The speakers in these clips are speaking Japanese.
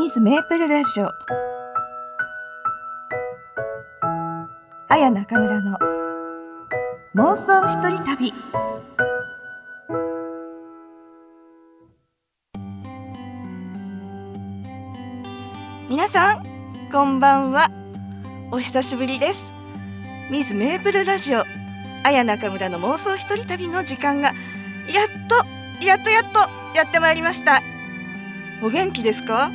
ミズメープルラジオ。あや中村の妄想一人旅。みなさん、こんばんは。お久しぶりです。ミズメープルラジオ。あや中村の妄想一人旅の時間が。やっと、やっとやっと、やってまいりました。お元気ですか？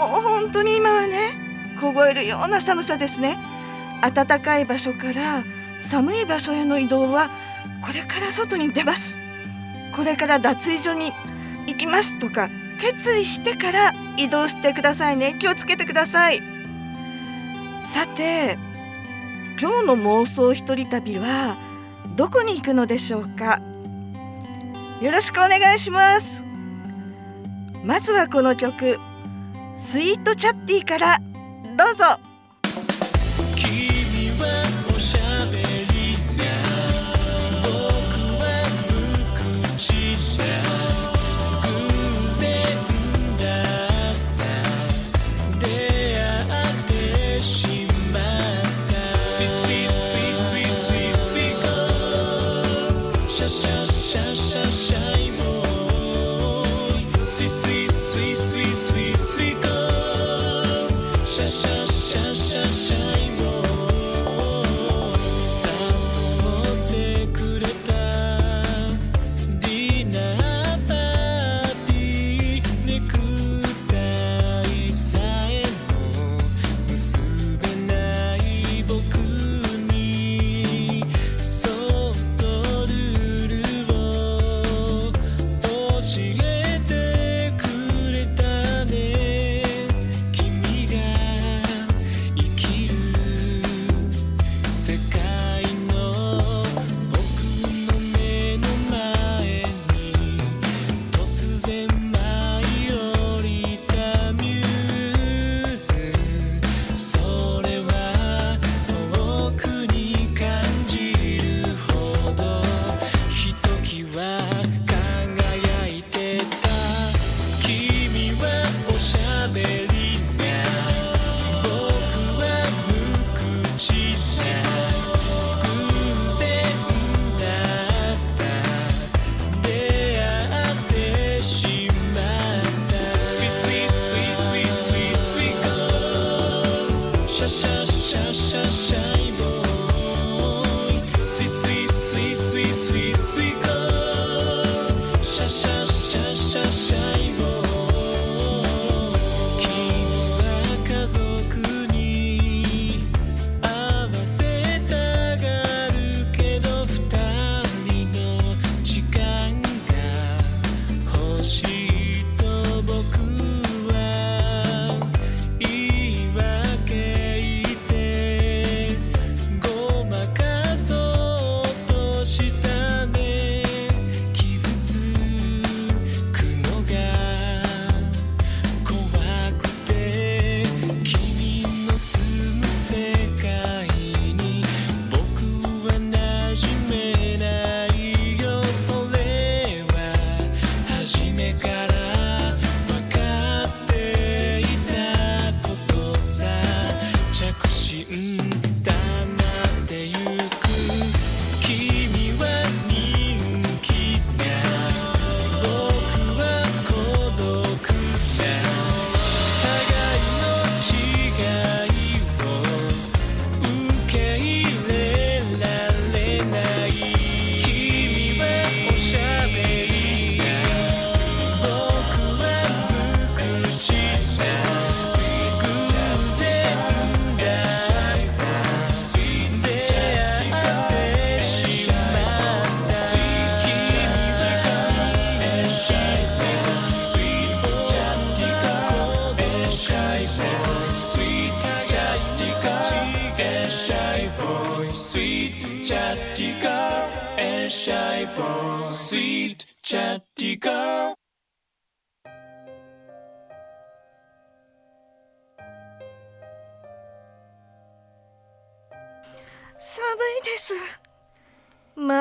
もう本当に今はね凍えるような寒さですね。暖かい場所から寒い場所への移動はこれから外に出ます。これから脱衣所に行きますとか決意してから移動してくださいね。気をつけてください。さて今日の妄想一人旅はどこに行くのでしょうか？よろしくお願いします。まずはこの曲。スイートチャッティからどうぞ。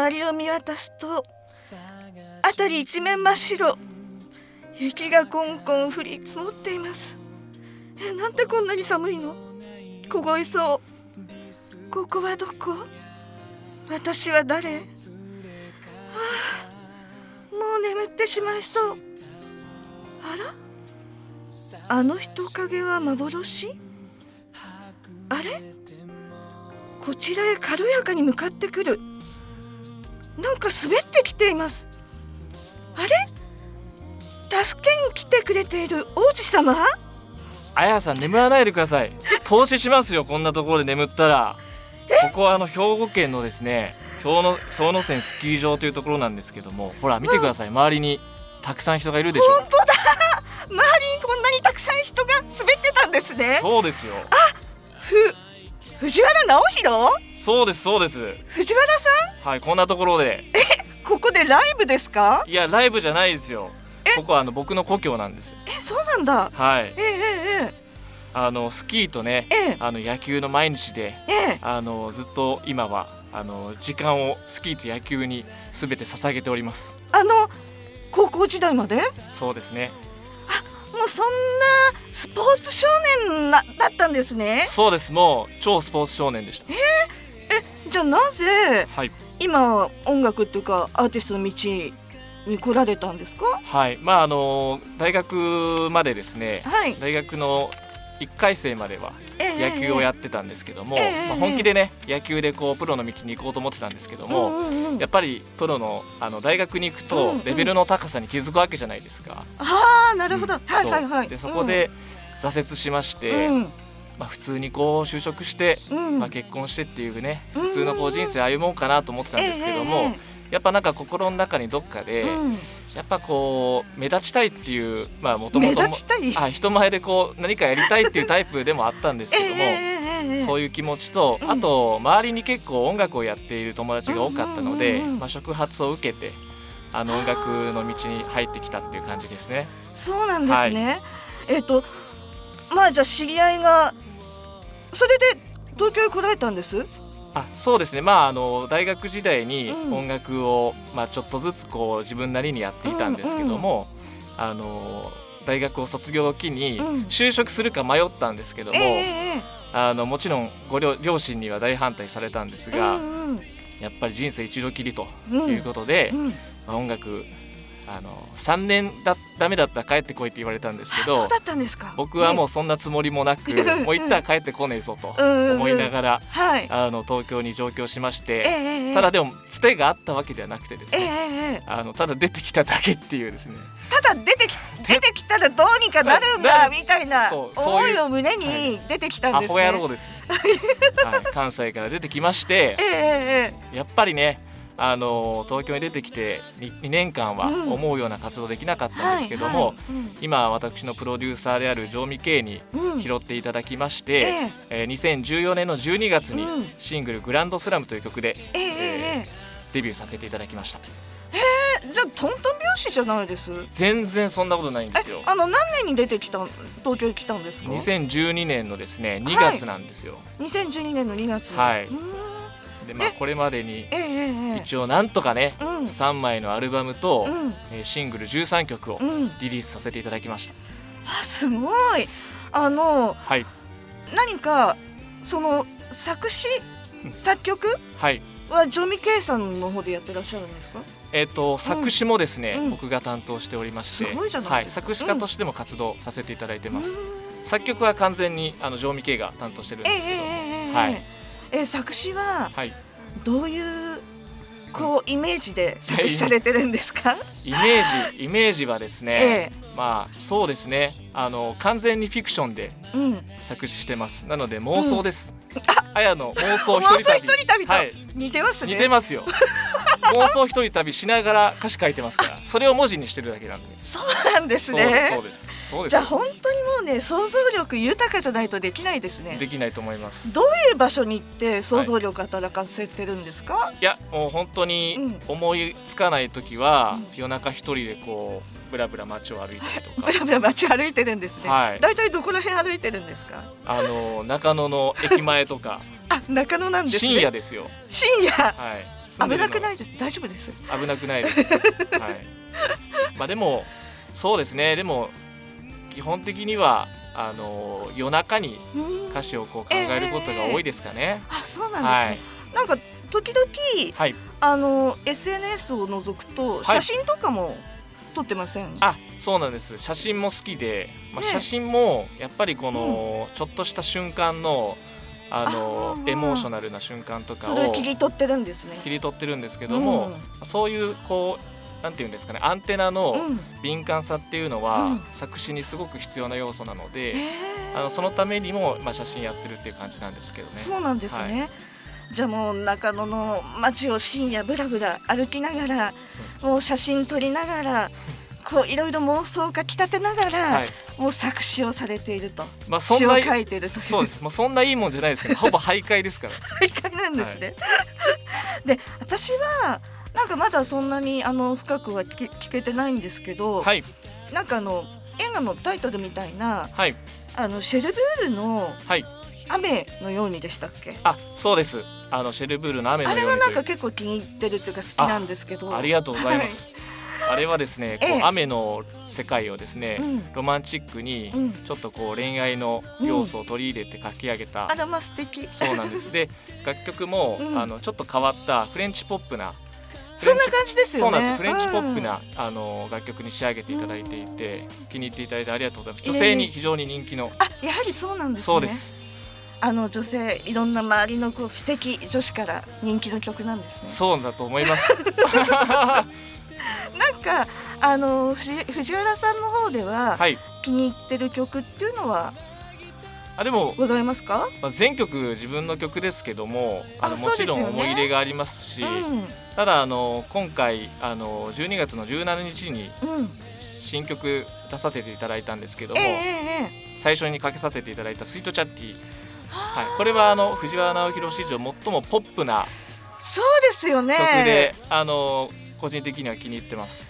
周りを見渡すと辺り一面真っ白。雪がこんこん降り積もっています。えなんでこんなに寒いの？凍いそう。ここはどこ？私は誰、ああ、もう眠ってしまいそう。あら？あの人影は幻？あれ？こちらへ軽やかに向かってくる。なんか滑ってきています。あれ？助けに来てくれている王子様？あやさん眠らないでください。投資しますよこんなところで眠ったら。ここはあの兵庫県のですね京の総野線スキー場というところなんですけども。ほら見てください。周りにたくさん人がいるでしょ。本当だ。周りにこんなにたくさん人が滑ってたんですね。そうですよ。ふ藤原直弘？そうですそうです。藤原さはいこんなところで。んここでライブですか？いやライブじゃないですよ。ここはあの僕の故郷なんですよ。えそうなんだ。はい。えええあのスキーとねええ。えあの野球の毎日でええ。あのずっと今はあの時間をスキーと野球にすべて捧げております。あの高校時代まで？もそうですねうそんなスポーツ少年なだったんですね。そうです。もう超スポーツ少年でした。じゃあなぜはい。今音楽っていうかアーティストの道に来られたんですか？はい。まああの大学までですね。はい。大学の1回生まではええ野球をやってたんですけども、ええまあ、本気でね野球でこうプロの道に行こうと思ってたんですけども、やっぱりプロのあの大学に行くうんとうん。レベルの高さに気づくわけじゃないですか。ああなるほど、うん。はいはいはい。でそこで挫折しまして、うん。まあ、普通にこう就職して、うん。まあ、結婚してっていうねうん普通のこう人生歩もうかなと思ってたんですけども、やっぱなんか心の中にどっかで、うんやっぱこう目立ちたいっていうまあもと目もと人前でこう何かやりたいっていうタイプでもあったんですけども、ええええええそういう気持ちと、うんあと周りに結構音楽をやっている友達が多かったので、まあ、触発を受けてあの音楽の道に入ってきたっていう感じですね。そうなんですね。えっ、とまあじゃあ知り合いがそれで東京へ来られたんです？あそうですね、まあ、あの大学時代にうん。音楽を、まあ、ちょっとずつこう自分なりにやっていたんですけども、あの大学を卒業を機にうん。就職するか迷ったんですけども、ええええあのもちろんご両両親には大反対されたんですええが、うんうん。やっぱり人生一度きりとうん。いうことで、うん。まあ音楽あの3年だダメだったら帰ってこいって言われたんですけどあそうだったんですか。僕はもう、うそんなつもりもなく、う んもう行ったら帰ってこねえぞと思いながら、はい。あの東京に上京しましええて、ええただでもつてがあったわけではなくてですええね、ええあのただ出てきただけっていうですね。ただ出てき 出てきたらどうにかなるんだみたいなそうそういう思いを胸に出てきたんアですね。ホ野郎ですね、はい、関西から出てきましてええええ。やっぱりねあの東京に出てきて 2, 年間はうん。思うような活動できなかっええたんですけども、はいはい今私のプロデューサーである常味圭にうんうん。拾っていただきまして、ええ。えー2014年の12月にうん。シングル「グランドスラム」という曲でえええええデビューさせていただきました。えじゃあトントン拍子じゃないです？全然そんなことないんですよ。えあの何年に出てきた東京に来たんですか？2012年のですね2月なんですよ、2012年の2月。はい。うーんでまあこれまでに一応なんとかねえうん。3枚のアルバムと、シングル13曲をうん。リリースさせていただきました。あすごい。あのはい。何かその作詞うん。作曲？はい。はジョミケイさんの方でやってらっしゃるんですか？えっ、と作詞もですね、うん。僕が担当しておりましてすごいじゃないはい、作詞家としても活動させていただいてます、うーん。作曲は完全にあの常味圭が担当してるんええですけど。も、ええええ。はいえ作詞ははい。どういうこうイメージで作詞されてるんですか？イメージイメージはですね、えまあそうですね。あの完全にフィクションでえうん。作詞してます。なので妄想です、あやの妄想一人旅。はい。似てますね。似てますよ。妄想一人旅しながら歌詞書いてますから。それを文字にしてるだけなんで。そうなんですね。そう。ですそうです。じゃあ本当うね想像力豊かじゃないとできないですね。できないと思いますどういう場所に行って想像力働かせてるんですか？いやもう本当に思いつかない時は、うん夜中一人でこうブラブラ街を歩いたりとか ブラブラ街歩いてるんですね。はいだいたいどこら辺歩いてるんですか？あの中野の駅前とか あ中野なんですね。深夜ですよ深夜？はい危なくいないです？大丈夫です？危なくないです、はい まあでもそうですねでも基本的にはあの夜中にうん。歌詞をこう考えることが多いですかね。あそうなんはいですね、なんか時々はい。あの SNS を除くとはい。写真とかも撮ってません、あ、そうなんです。写真も好きで、まあ、ね写真もやっぱりこのちょっとした瞬間のあのエモーショナルな瞬間とかをを切り取ってるんですね。切り取ってるんですけども、そういうこうなんていうんですかね、アンテナうん、のうん敏感さっていうのは、うん作詞にすごく必要な要素なので、あのそのためにもまあ写真やってるっていう感じなんですけどね。そうなんですね、じゃあもう中野の街を深夜ぶらぶら歩きながら、もう写真撮りながらこういろいろ妄想をかきたてながら、はい。もう作詞をされているとまあそんな書いているというそうです。もうそんないいもんじゃないですけど、ほぼ徘徊ですから。大会なんですね。で私はなんかまだそんなにあの深くは聞け聞けてないんですけど、はいなんかあの映画のタイトルみたいなはいあのシェルブールのはい。雨のようにでしたっけ？あ、そうです。あのシェルブールの雨のあれはなんか。結構気に入ってるっていうか好きなんですけど。ありがとうございまはいす。あれはですね、こうええ雨の世界をですね、うんロマンチックにうん。ちょっとこう恋愛の要素を取り入れて書き上げた。あらま素敵。そうなんです。で、楽曲も、うんあのちょっと変わったフレンチポップな。そんな感じですよね。そうなんです。フレンチポップうんな、あの楽曲に仕上げていただいていて、気に入っていただいてありがとうございます。ええ女性に非常に人気の。あやはりそうなんですね。そうです。あの女性いろんな周りのこう素敵女子から人気の曲なんですね。そうだと思います。なんかあの藤藤原さんの方でははい。気に入ってる曲っていうのはあでも、ございますか？まあ、全曲自分の曲ですけどもあのあもちろん思い入れがありますしうんただあの今回あの12月の17日にうん。新曲出させていただいたんですけども、えええええ最初にかけさせていただいた「スイートチャッティ」ははい、これはあの藤原直弘史上最もポップなそうですよね。曲で、あの個人的には気に入ってます。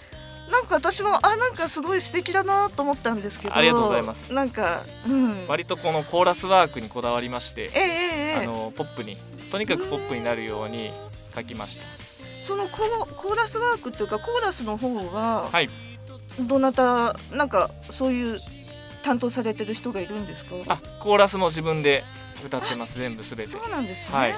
なんか私もあなんかすごい素敵だなと思ったんですけど。ありがとうございます。なんかうん。割とこのコーラスワークにこだわりまして、えええええあえのポップにとにかくポップになるように書きました。そのコーコーラスワークっていうかコーラスの方ははいどなたなんかそういう担当されてる人がいるんですか？あコーラスも自分で歌ってます全部すべてそうなんですね。はい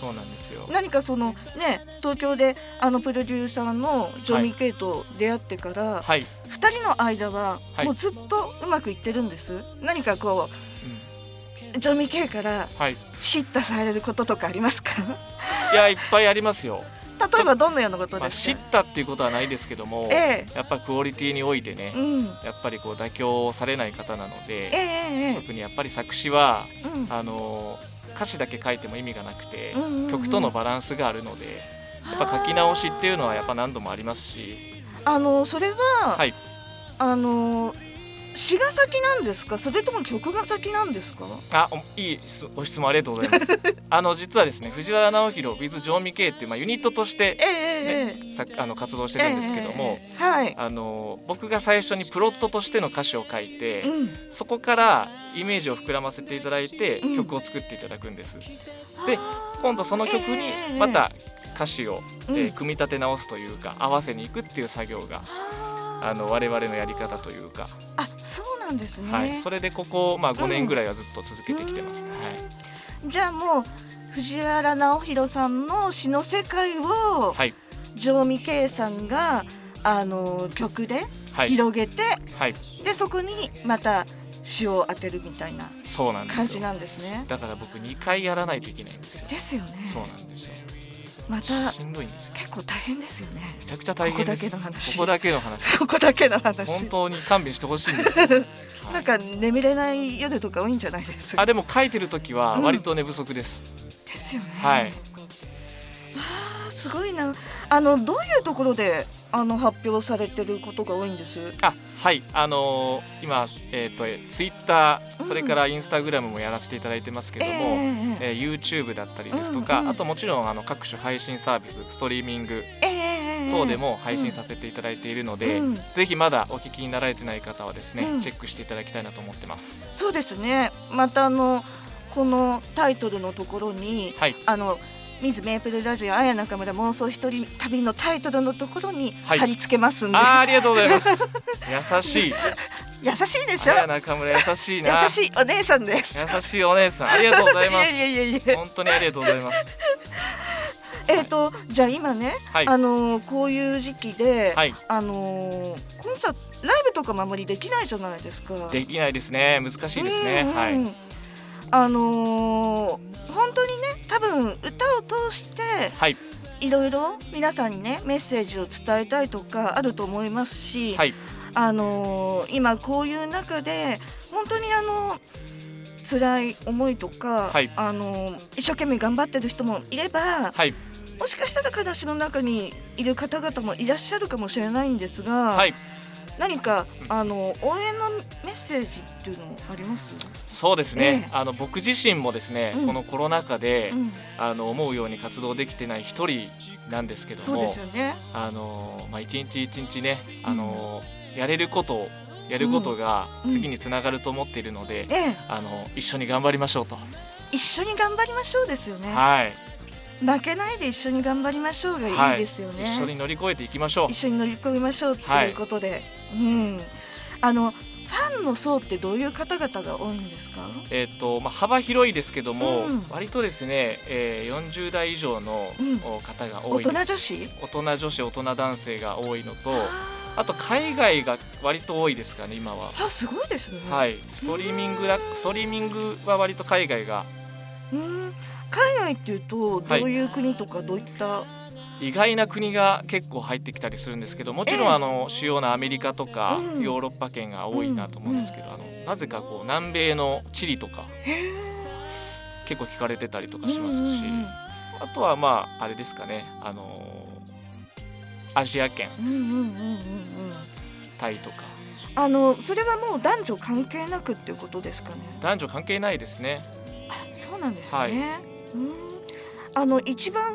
そうなんですよ。何かそのね東京であのプロデューサーのジョミー・ケイと出会ってからはい、二、人の間ははい。もうずっとうまくいってるんです。何かこうん。うジョミー・ケイからはい、叱咤されることとかありますか？いやいっぱいありますよ、例えばどんなようなことまあ、ですか？知ったっていうことはないですけども、えやっぱクオリティにおいてねえ、うん、やっぱりこう妥協されない方なので、ええええ特にやっぱり作詞はうん。あの歌詞だけ書いても意味がなくて、曲とのバランスがあるのでやっぱ書き直しっていうのはやっぱ何度もありますし。あのそれは、はい。あの詩が先なんですか？それとも曲が先なんですか？あおいい質ご質問ありがとうございます。あの実はですね藤原直弘 with ジョーミケイっていう、まあ、ユニットとして、ええええねさあの活動してるんですけども、ええはい、あの僕が最初にプロットとしての歌詞を書いて、うん、そこからイメージを膨らませていただいて、うん。曲を作っていただくんです。で今度その曲にええまた歌詞を、うん。えー組み立て直すというか合わせにいくっていう作業があの我々のやり方というか、あなんですね、はい、それでここ、まあ、5年ぐらいはずっと続けてきてます、うん。はい。じゃあもう藤原直弘さんの詩の世界を、はい。城美圭さんがあの曲ではい、広げて、はい、でそこにまた詩を当てるみたいなそうなんですよ。感じなんですね。だから僕2回やらないといけないんですよ。ですよね。そうなんですよまたしんどいんですよ結構大変ですよね。めちゃくちゃ大変ここだけの話ここだけの話 ここだけの話。本当に勘弁してほしいんですよ、は いなんか眠れない夜とか多いんじゃないですか？あでも書いてる時は割と寝不足です、ですよね。はい。すごいな。あのどういうところであの発表されてることが多いんです？あはいあのー今えっ、とツイッタうんーそれからインスタグラムもやらせていただいてますけども、ええええー YouTube だったりですとか、うんうんあともちろんあの各種配信サービスストリーミング等でも配信させていただいているので、うんぜひまだお聞きになられてない方はですね、うんチェックしていただきたいなと思ってます。そうですね。またあのこのタイトルのところにはいあの。水メープルラジオ綾中村妄想一人旅のタイトルのところにはい。貼り付けますんで、あーありがとうございます。優しい。優しいでしょ？綾中村優しいな。優しいお姉さんです。優しいお姉さんありがとうございます。いやいやいや本当にありがとうございます。えっ、とじゃあ今ね、はい。あのーこういう時期で、はい。あのーコンサートライブとかもあまりできないじゃないですか。できないですね。難しいですね。はいあのー本当にね多分歌を通してはい。いろいろ皆さんにねメッセージを伝えたいとかあると思いますし、はい。あのー今こういう中で本当にあの辛い思いとか、はい。あのー一生懸命頑張ってる人もいればはい。もしかしたら悲しみの中にいる方々もいらっしゃるかもしれないんですが、はい何かあの応援のメッセージっていうのあります、そうですね、ええ。あの僕自身もですね、うん。このコロナ禍で、うん、あの思うように活動できてない一人なんですけどそうでもすよね。あのまあ一日一日ねあの、やれることをやることがうん。次につながると思っているので、ええ、あの一緒に頑張りましょうと、一緒に頑張りましょうですよね。はい、負けないで一緒に頑張りましょうがはいいいですよね。一緒に乗り越えていきましょう一緒に乗り込みましょうということで、うん、あのファンの層ってどういう方々が多いんですか？えっ、とまあ幅広いですけども、うん割とですね、えー、40代以上の方が多大人いです、女子？大人女子大人男性が多いのとああと海外が割と多いですかね今は。ーあすごいですね。。はいい、ストリーミングだストリーミングは割と海外がうん、海外っていうとどはい。ういう国とかどういった、意外な国が結構入ってきたりするんですけどもちろん、ええ。あの主要なアメリカとか、うん。ヨーロッパ圏が多いなと思うんですけど、あのなぜかこう南米のチリとかへ結構聞かれてたりとかえしますし、あとはまああれですかねあのアジア圏タイとか。あのそれはもう男女関係なくっていうことですかね？男女関係ないですね。あそうなんですね。はいうん。あの一番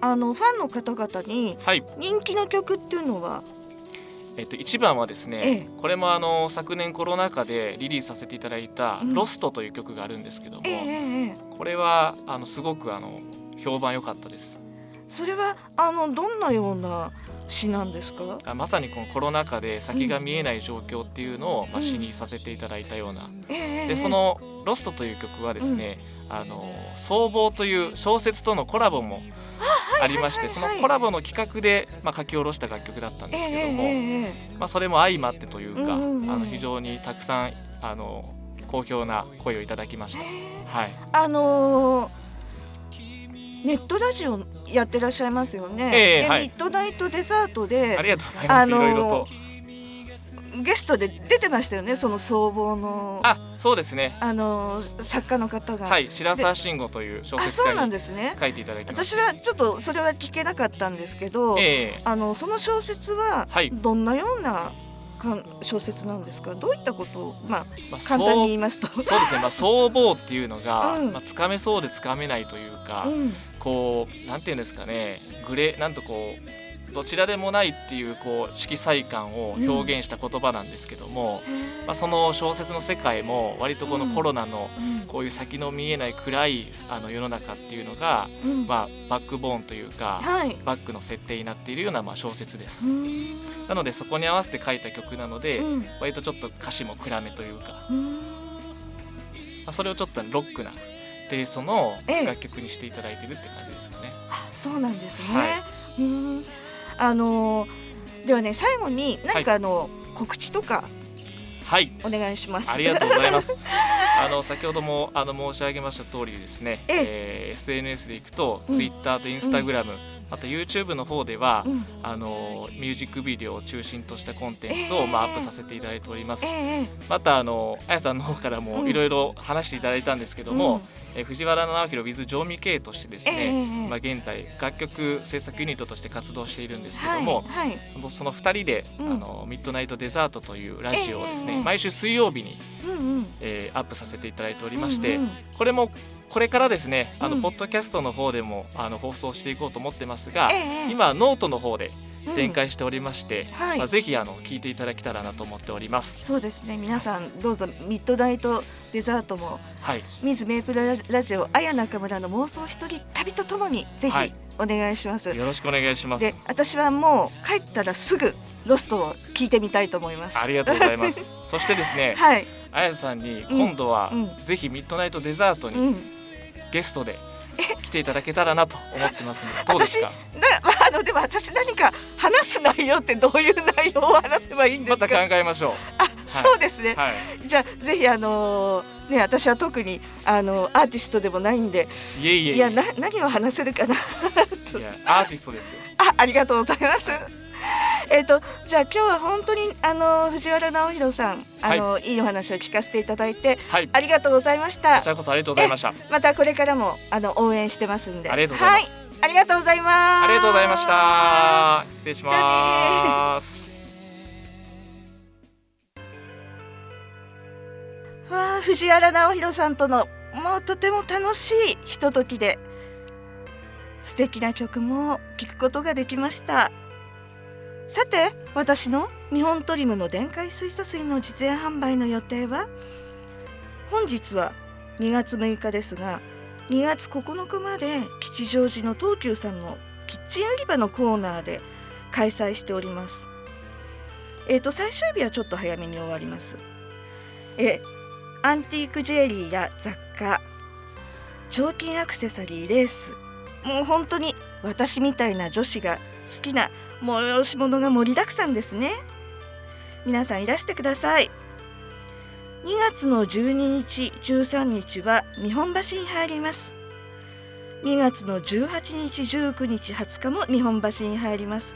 あのファンの方々にはい、人気の曲っていうのは、えっと、一番はですね、ええ。これもあの昨年コロナ禍でリリースさせていただいた「うん。ロストという曲があるんですけども、えこれはあのすごくあの評判良かったです。それはあのどんなような詩なんですか？あまさにこのコロナ禍で先が見えない状況っていうのを、まあ、うん。詩にさせていただいたような、でその「ロストという曲はですね「あの僧帽」という小説とのコラボもありましてそのコラボの企画で、まあ、書き下ろした楽曲だったんですけども、えええまあ、それも相まってというか、うんうんうん。あの非常にたくさんあの好評な声をいただきました。ええ。はい、あのーネットラジオやってらっしゃいますよね。でええはい。ミッドナイトデザートでありがとうございます、あのーいろいろと。ゲストで出てましたよね。その総合のあ、あそうですねのー作家の方が。はい白沢慎吾という小あ、そうなん説家にですね。書いていただきまし私はちょっとそれは聞けなかったんですけど、た。ええあのその小説ははいどんなようなかん小説なんですか？どういったことをまあまあ簡単に言いますと。そうそうですね、まあ、僧帽っていうのが、うんまあ、つかめそうでつかめないというか、うん、こうなんていうんですかねグレなんとこうどちらでもないっていうこう色彩感を表現した言葉なんですけども、まあ、その小説の世界も割とこのコロナのうん。こういう先の見えない暗いあの世の中っていうのが、うん。まあ、バックボーンというかはい。バックの設定になっているようなまあ小説です。う。ん。なのでそこに合わせて書いた曲なので、うん。割とちょっと歌詞も暗めというか、まうん。あ、それをちょっとロックなテイストのええ。楽曲にしていただいてるって感じですかね。あそうなんですね。はうんあのーではね最後に何かあの、告知とかはい。お願いします。ありがとうございます。あの先ほどもあの申し上げました通りですね、ええ。ー SNS でいくと、うん。Twitter と Instagram、また YouTube の方では、うん。あのミュージックビデオを中心としたコンテンツを、ええ。まあ、アップさせていただいております。ええまたあのあやさんの方からうんもいろいろ話していただいたんですけども、えー藤原直弘 with 常味系としてですえええね、えまあ、現在楽曲制作ユニットとして活動しているんですけどはいも、はい。そのその2人で、うん。あのミッドナイトデザートというラジオをですね、ええ毎週水曜日に、うんうんえーアップさせていただいておりまして、うんうんこれもこれからですねあの、うん。ポッドキャストの方でもあの放送していこうと思ってますが、ええ今ノートの方で、うん。展開しておりまして、はい。まあ、ぜひあの聞いていただけたらなと思っております。そうですね。皆さんどうぞミッドナイトデザートもはい、ミズメープルラジオアヤ ナカムラの妄想一人旅とともにぜひはい。お願いします、よろしくお願いします。で。私はもう帰ったらすぐロストを聞いてみたいと思います。ありがとうございます。そしてですね、はい、あやさんに今度は、うん。ぜひミッドナイトデザートにうん、ゲストで来ていただけたらなと思ってますので、どうですか？ああのでも私何か話す内容ってどういう内容を話せばいいんでますたか考えましょあそうですね、う。はい。じゃあぜひあのーね私は特にあのアーティストでもないんでいえいえいやな何を話せるかなといやアーティストですよ。あありがとうございます。えっとじゃあ今日は本当にあの藤原直弘さんあの、い、いお話を聞かせていただいてはい。ありがとうございましたこち。らこそありがとうございました。またこれからもあの応援してますんで。ありがとうございますはい、ありがとうございます。ありがとうございました。失礼します。わあ藤原直弘さんとのもうとても楽しいひとときで素敵な曲も聴くことができましたさて私の日本トリムの電解水素水の実演販売の予定は？本日は2月6日ですが2月9日まで吉祥寺の東急さんのキッチン売り場のコーナーで開催しております。えー、と最終日はちょっと早めに終わります。えアンティークジュエリーや雑貨彫金アクセサリーレースもう本当に私みたいな女子が好きな催し物が盛りだくさんですね。皆さんいらしてください。2月の12日13日は日本橋に入ります。2月の18日19日20日も日本橋に入ります。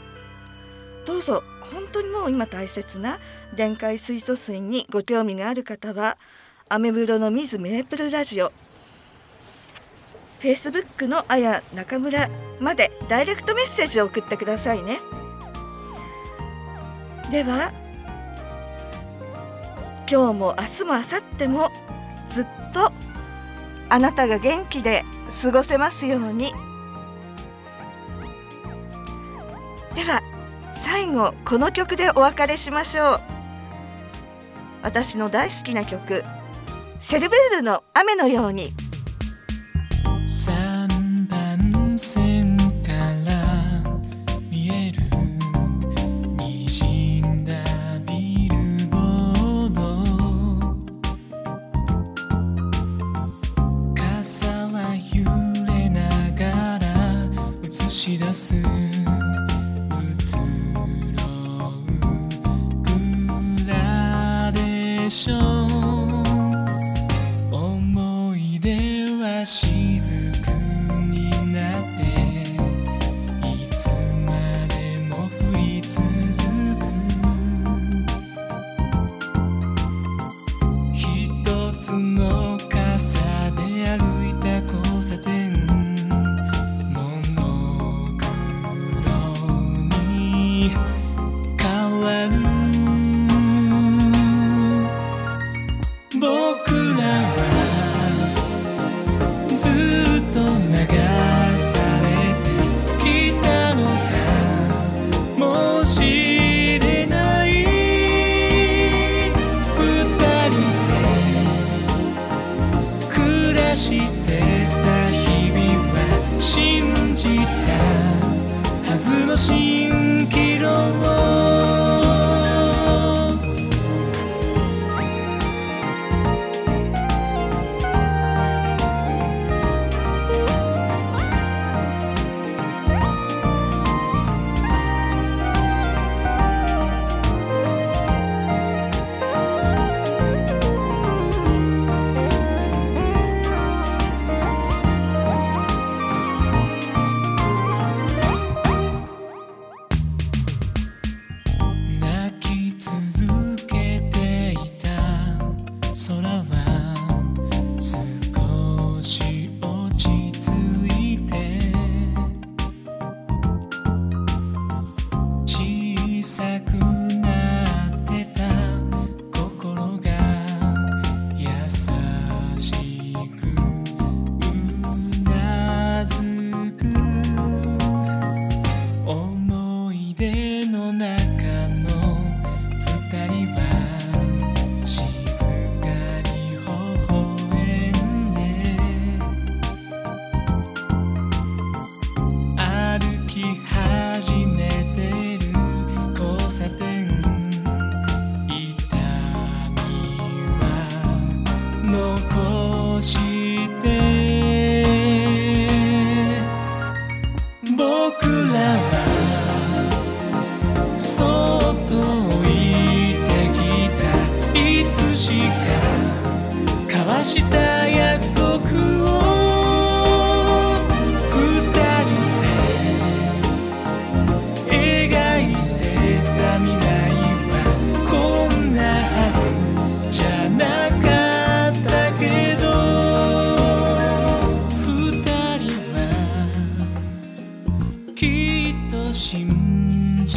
どうぞ本当にもう今大切な電解水素水にご興味がある方はアメブロの水メープルラジオフェイスブックのあや中村までダイレクトメッセージを送ってくださいね。では今日も明日も明後日もずっとあなたが元気で過ごせますように。では最後この曲でお別れしましょう。私の大好きな曲シェルベールの雨のように。一つ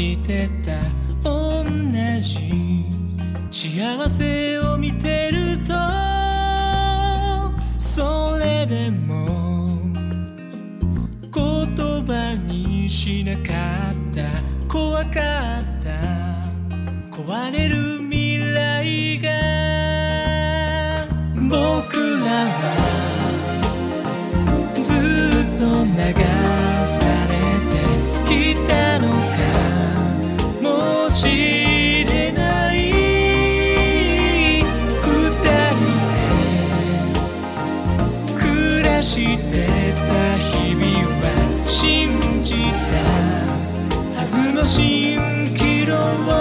信じてた。同じ幸せを見てるとそれでも言葉にしなかった。怖かった。壊れる未来が僕らはずっと流され明日の蜃気楼を